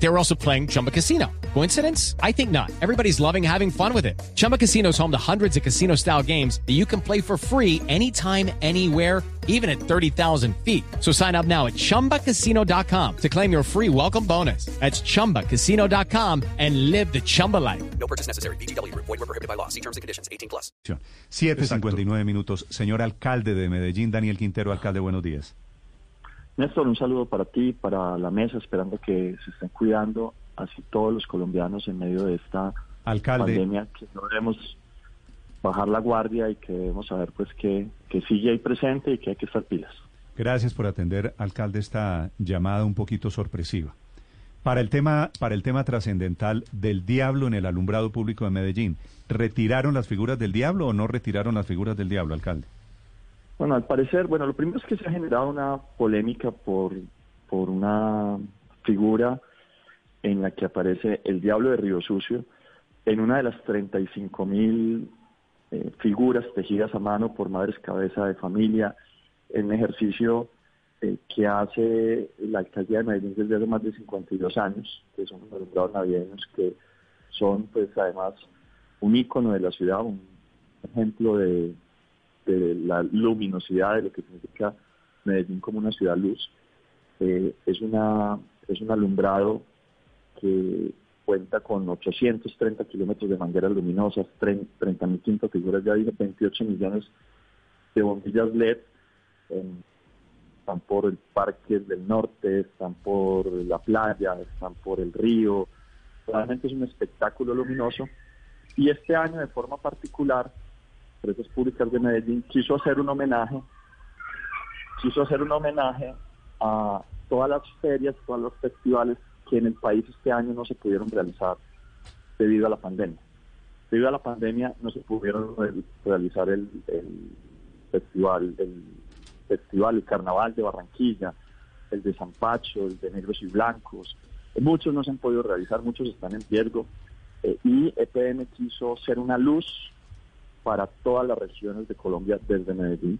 They were also playing Chumba Casino. Coincidence? I think not. Everybody's loving having fun with it. Chumba Casino is home to hundreds of casino style games that you can play for free anytime, anywhere, even at 30,000 feet. So sign up now at chumbacasino.com to claim your free welcome bonus. That's chumbacasino.com and live the Chumba life. No purchase necessary. BGW. Void were prohibited by law. See terms and conditions. 18 plus. 7.59 minutos. Señor alcalde de Medellín, Daniel Quintero, alcalde, buenos días. Néstor, un saludo para ti, para la mesa, esperando que se estén cuidando así todos los colombianos en medio de esta Alcalde. pandemia, que no debemos bajar la guardia y que debemos saber pues que, que sigue ahí presente y que hay que estar pilas. Gracias por atender, alcalde, esta llamada un poquito sorpresiva. Para el tema, para el tema trascendental del diablo en el alumbrado público de Medellín, ¿retiraron las figuras del diablo o no retiraron las figuras del diablo, alcalde? Bueno, al parecer, bueno, lo primero es que se ha generado una polémica por, por una figura en la que aparece el diablo de Río Sucio en una de las 35 mil eh, figuras tejidas a mano por madres cabeza de familia en un ejercicio eh, que hace la alcaldía de Medellín desde hace más de 52 años, que son unos alumbrados navideños que son pues además un ícono de la ciudad, un ejemplo de, de la luminosidad de lo que significa Medellín como una ciudad luz. Eh, es una es un alumbrado que cuenta con 830 kilómetros de mangueras luminosas, 30.500 figuras ya dije, 28 millones de bombillas LED, están por el Parque del Norte, están por la playa, están por el río, realmente es un espectáculo luminoso y este año de forma particular, Empresas Públicas de Medellín quiso hacer un homenaje, quiso hacer un homenaje a todas las ferias, todos los festivales que en el país este año no se pudieron realizar debido a la pandemia. Debido a la pandemia no se pudieron re- realizar el, el festival, el festival, el carnaval de Barranquilla, el de San Pacho, el de Negros y Blancos. Muchos no se han podido realizar, muchos están en riesgo. eh, y EPM quiso ser una luz para todas las regiones de Colombia desde Medellín.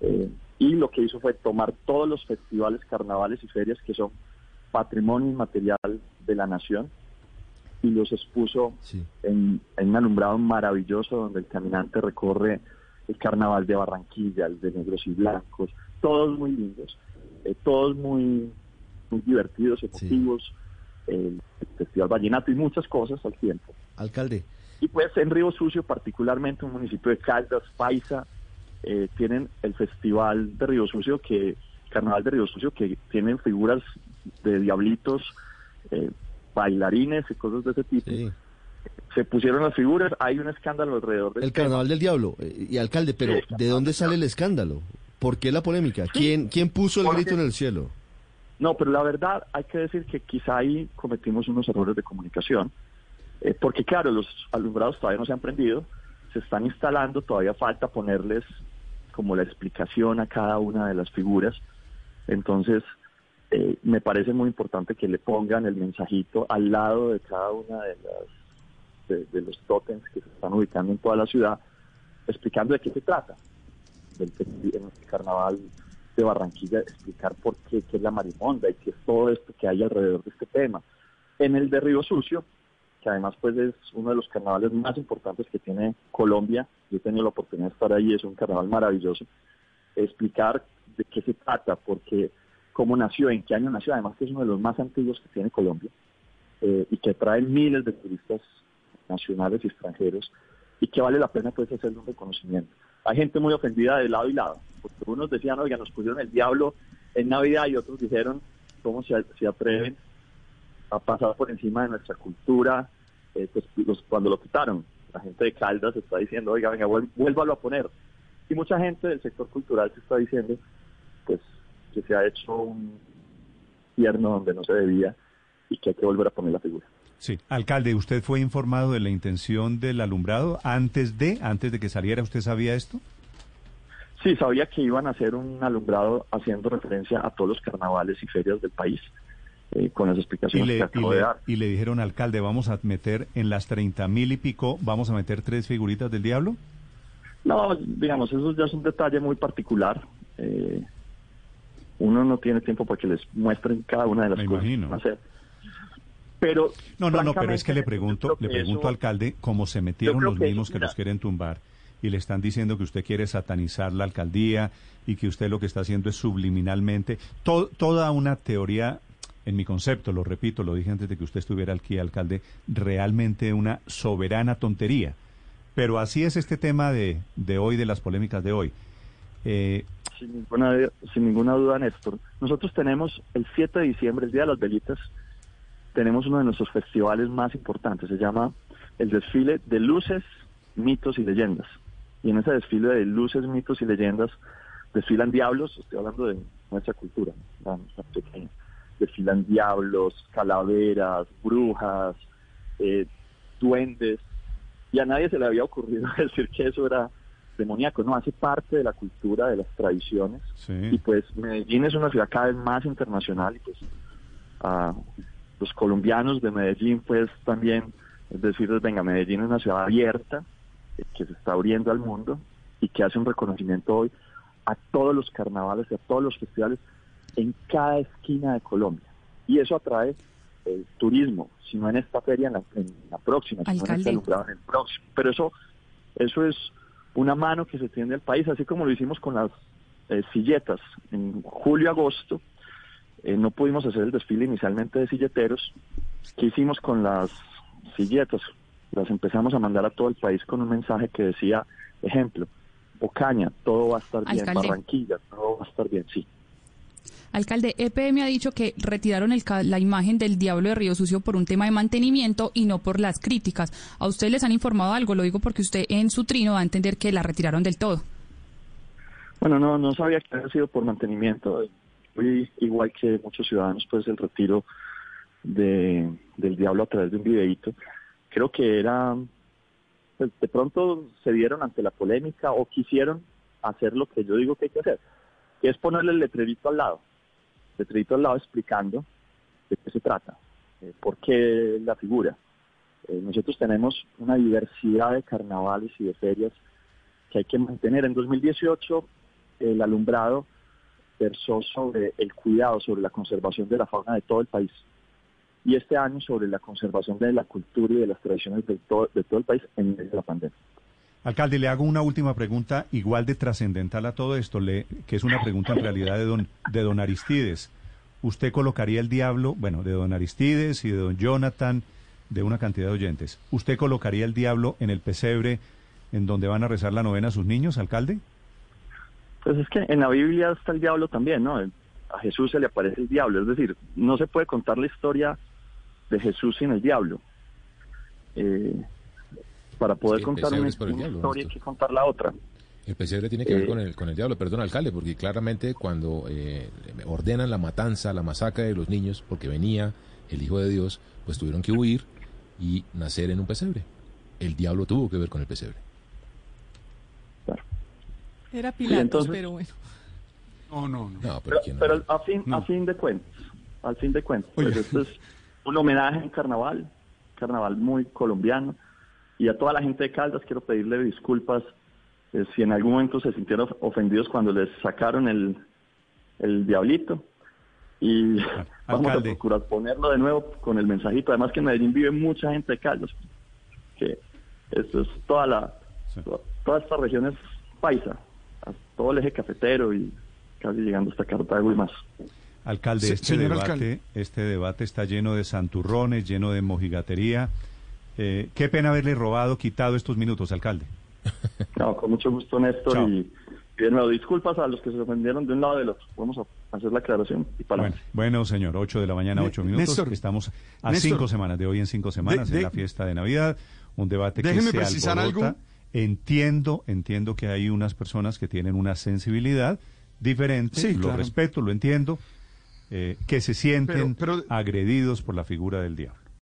Eh, y lo que hizo fue tomar todos los festivales, carnavales y ferias que son patrimonio inmaterial de la nación y los expuso en, en un alumbrado maravilloso donde el caminante recorre el carnaval de Barranquilla, el de negros y blancos, todos muy lindos, eh, todos muy, muy divertidos, emotivos, el Festival Vallenato y muchas cosas al tiempo. Alcalde, Y pues en Río Sucio, particularmente un municipio de Caldas, Paisa, eh, tienen el Festival de Río Sucio, que Carnaval de Río Sucio, que tienen figuras de diablitos, eh, bailarines y cosas de ese tipo. sí. Se pusieron las figuras, hay un escándalo alrededor del el carnaval del diablo. Eh, Y alcalde, pero ¿de dónde sale el escándalo? ¿Por qué la polémica? ¿Quién, quién puso el Porque- grito en el cielo? No, pero la verdad hay que decir que quizá ahí cometimos unos errores de comunicación, eh, porque claro, los alumbrados todavía no se han prendido, se están instalando, todavía falta ponerles como la explicación a cada una de las figuras, entonces eh, me parece muy importante que le pongan el mensajito al lado de cada una de las de, los tótems que se están ubicando en toda la ciudad, explicando de qué se trata del en el carnaval de Barranquilla, explicar por qué, qué es la marimonda y qué es todo esto que hay alrededor de este tema. En el de Río Sucio, que además pues es uno de los carnavales más importantes que tiene Colombia, yo he tenido la oportunidad de estar ahí, es un carnaval maravilloso, explicar de qué se trata, porque cómo nació, en qué año nació, además que es uno de los más antiguos que tiene Colombia, eh, y que trae miles de turistas nacionales y extranjeros, y que vale la pena pues hacerle un reconocimiento. Hay gente muy ofendida de lado y lado, porque unos decían, oiga, nos pusieron el diablo en Navidad, y otros dijeron, ¿cómo se, se atreven a pasar por encima de nuestra cultura? Eh, pues, los- cuando lo quitaron, la gente de Caldas está diciendo, oiga, venga, vuel- vuélvalo a poner. Y mucha gente del sector cultural se está diciendo, pues, que se ha hecho un tierno donde no se debía y que hay que volver a poner la figura. Sí. Alcalde, ¿usted fue informado de la intención del alumbrado antes de, antes de que saliera? ¿Usted sabía esto? Sí, sabía que iban a hacer un alumbrado haciendo referencia a todos los carnavales y ferias del país. Eh, con las explicaciones le, que acabo le, de dar. y le dijeron, alcalde, vamos a meter en las 30 mil y pico, vamos a meter tres figuritas del diablo. No, digamos, eso ya es un detalle muy particular. Eh, uno no tiene tiempo para que les muestren cada una de las Me cosas imagino. que hacer. Pero No, no, no, pero es que le pregunto, yo le que pregunto, eso- alcalde, cómo se metieron los que mismos eso, que mira. los quieren tumbar y le están diciendo que usted quiere satanizar la alcaldía y que usted lo que está haciendo es subliminalmente to- toda una teoría, en mi concepto, lo repito, lo dije antes de que usted estuviera aquí, alcalde, realmente una soberana tontería. Pero así es este tema de, de hoy, de las polémicas de hoy. Eh, sin ninguna, sin ninguna duda, Néstor. Nosotros tenemos el 7 de diciembre, el Día de las Velitas, tenemos uno de nuestros festivales más importantes. Se llama el desfile de luces, mitos y leyendas. Y en ese desfile de luces, mitos y leyendas desfilan diablos, estoy hablando de nuestra cultura, la nuestra pequeña. Desfilan diablos, calaveras, brujas, eh, duendes. Y a nadie se le había ocurrido decir que eso era demoníaco, no, hace parte de la cultura, de las tradiciones. sí. Y pues Medellín es una ciudad cada vez más internacional y pues a los colombianos de Medellín pues también es decirles, venga, Medellín es una ciudad abierta eh, que se está abriendo al mundo y que hace un reconocimiento hoy a todos los carnavales y a todos los festivales en cada esquina de Colombia. Y eso atrae el turismo, si no en esta feria, en la, en la próxima, si no en este alumbrado, en el próximo. Pero eso, eso es una mano que se tiende al país, así como lo hicimos con las eh, silletas. En julio-agosto eh, no pudimos hacer el desfile inicialmente de silleteros. ¿Qué hicimos con las silletas? Las empezamos a mandar a todo el país con un mensaje que decía, ejemplo, Ocaña, todo va a estar bien. Barranquilla, todo va a estar bien, sí. Alcalde, EPM ha dicho que retiraron el la imagen del Diablo de Río Sucio por un tema de mantenimiento y no por las críticas. ¿A usted les han informado algo? Lo digo porque usted en su trino va a entender que la retiraron del todo. Bueno, no, no sabía que había sido por mantenimiento. Fui igual que muchos ciudadanos, pues el retiro de, del diablo a través de un videíto. Creo que era, pues, de pronto se dieron ante la polémica o quisieron hacer lo que yo digo que hay que hacer, que es ponerle el letrerito al lado, letrerito al lado explicando de qué se trata, eh, por qué la figura. Eh, nosotros tenemos una diversidad de carnavales y de ferias que hay que mantener. En 2018 el alumbrado versó sobre el cuidado, sobre la conservación de la fauna de todo el país. Y este año sobre la conservación de la cultura y de las tradiciones de todo, de todo el país en medio de la pandemia. Alcalde, le hago una última pregunta igual de trascendental a todo esto, le- que es una pregunta en realidad de don, de Aristides. ¿Usted colocaría el diablo, bueno, de don Aristides y de don Jonathan, de una cantidad de oyentes, ¿usted colocaría el diablo en el pesebre en donde van a rezar la novena a sus niños, alcalde? Pues es que en la Biblia está el diablo también, ¿no? A Jesús se le aparece el diablo, es decir, no se puede contar la historia de Jesús sin el diablo. Eh, para poder Sí, contar una, diablo, historia hay que contar la otra. El pesebre tiene que ver Eh, con el, con el diablo, perdón, alcalde, porque claramente cuando eh, ordenan la matanza, la masacre de los niños, porque venía el Hijo de Dios, pues tuvieron que huir y nacer en un pesebre. El diablo tuvo que ver con el pesebre. Claro. Era Pilatos, entonces- pero bueno. No, no, no. No, pero, Pero, pero a fin No. a fin de cuentas, al fin de cuentas, pues esto es un homenaje en carnaval, carnaval muy colombiano, y a toda la gente de Caldas quiero pedirle disculpas eh, si en algún momento se sintieron ofendidos cuando les sacaron el, el diablito. Y vamos alcalde. a procurar ponerlo de nuevo con el mensajito. Además que en Medellín vive mucha gente de Caldas, que esto es toda la, Sí. to- toda esta región es paisa, todo el eje cafetero y casi llegando hasta Cartago y más. Alcalde, este señor debate, alcalde. este debate está lleno de santurrones, lleno de mojigatería. Eh, qué pena haberle robado, quitado estos minutos, alcalde. No, con mucho gusto, Néstor. Chao. Y, y de nuevo, disculpas a los que se ofendieron de un lado y del otro. Vamos a hacer la aclaración y para Bueno, bueno, señor, 8 de la mañana, Ne- 8 minutos. Néstor, Estamos a Néstor. cinco semanas, de hoy en cinco semanas, de- en la fiesta de Navidad. Un debate que Déjeme se precisar alborota. algo. Entiendo, entiendo que hay unas personas que tienen una sensibilidad diferente. Sí, lo claro. respeto, lo entiendo. eh, que se sienten Pero- pero- agredidos por la figura del diablo.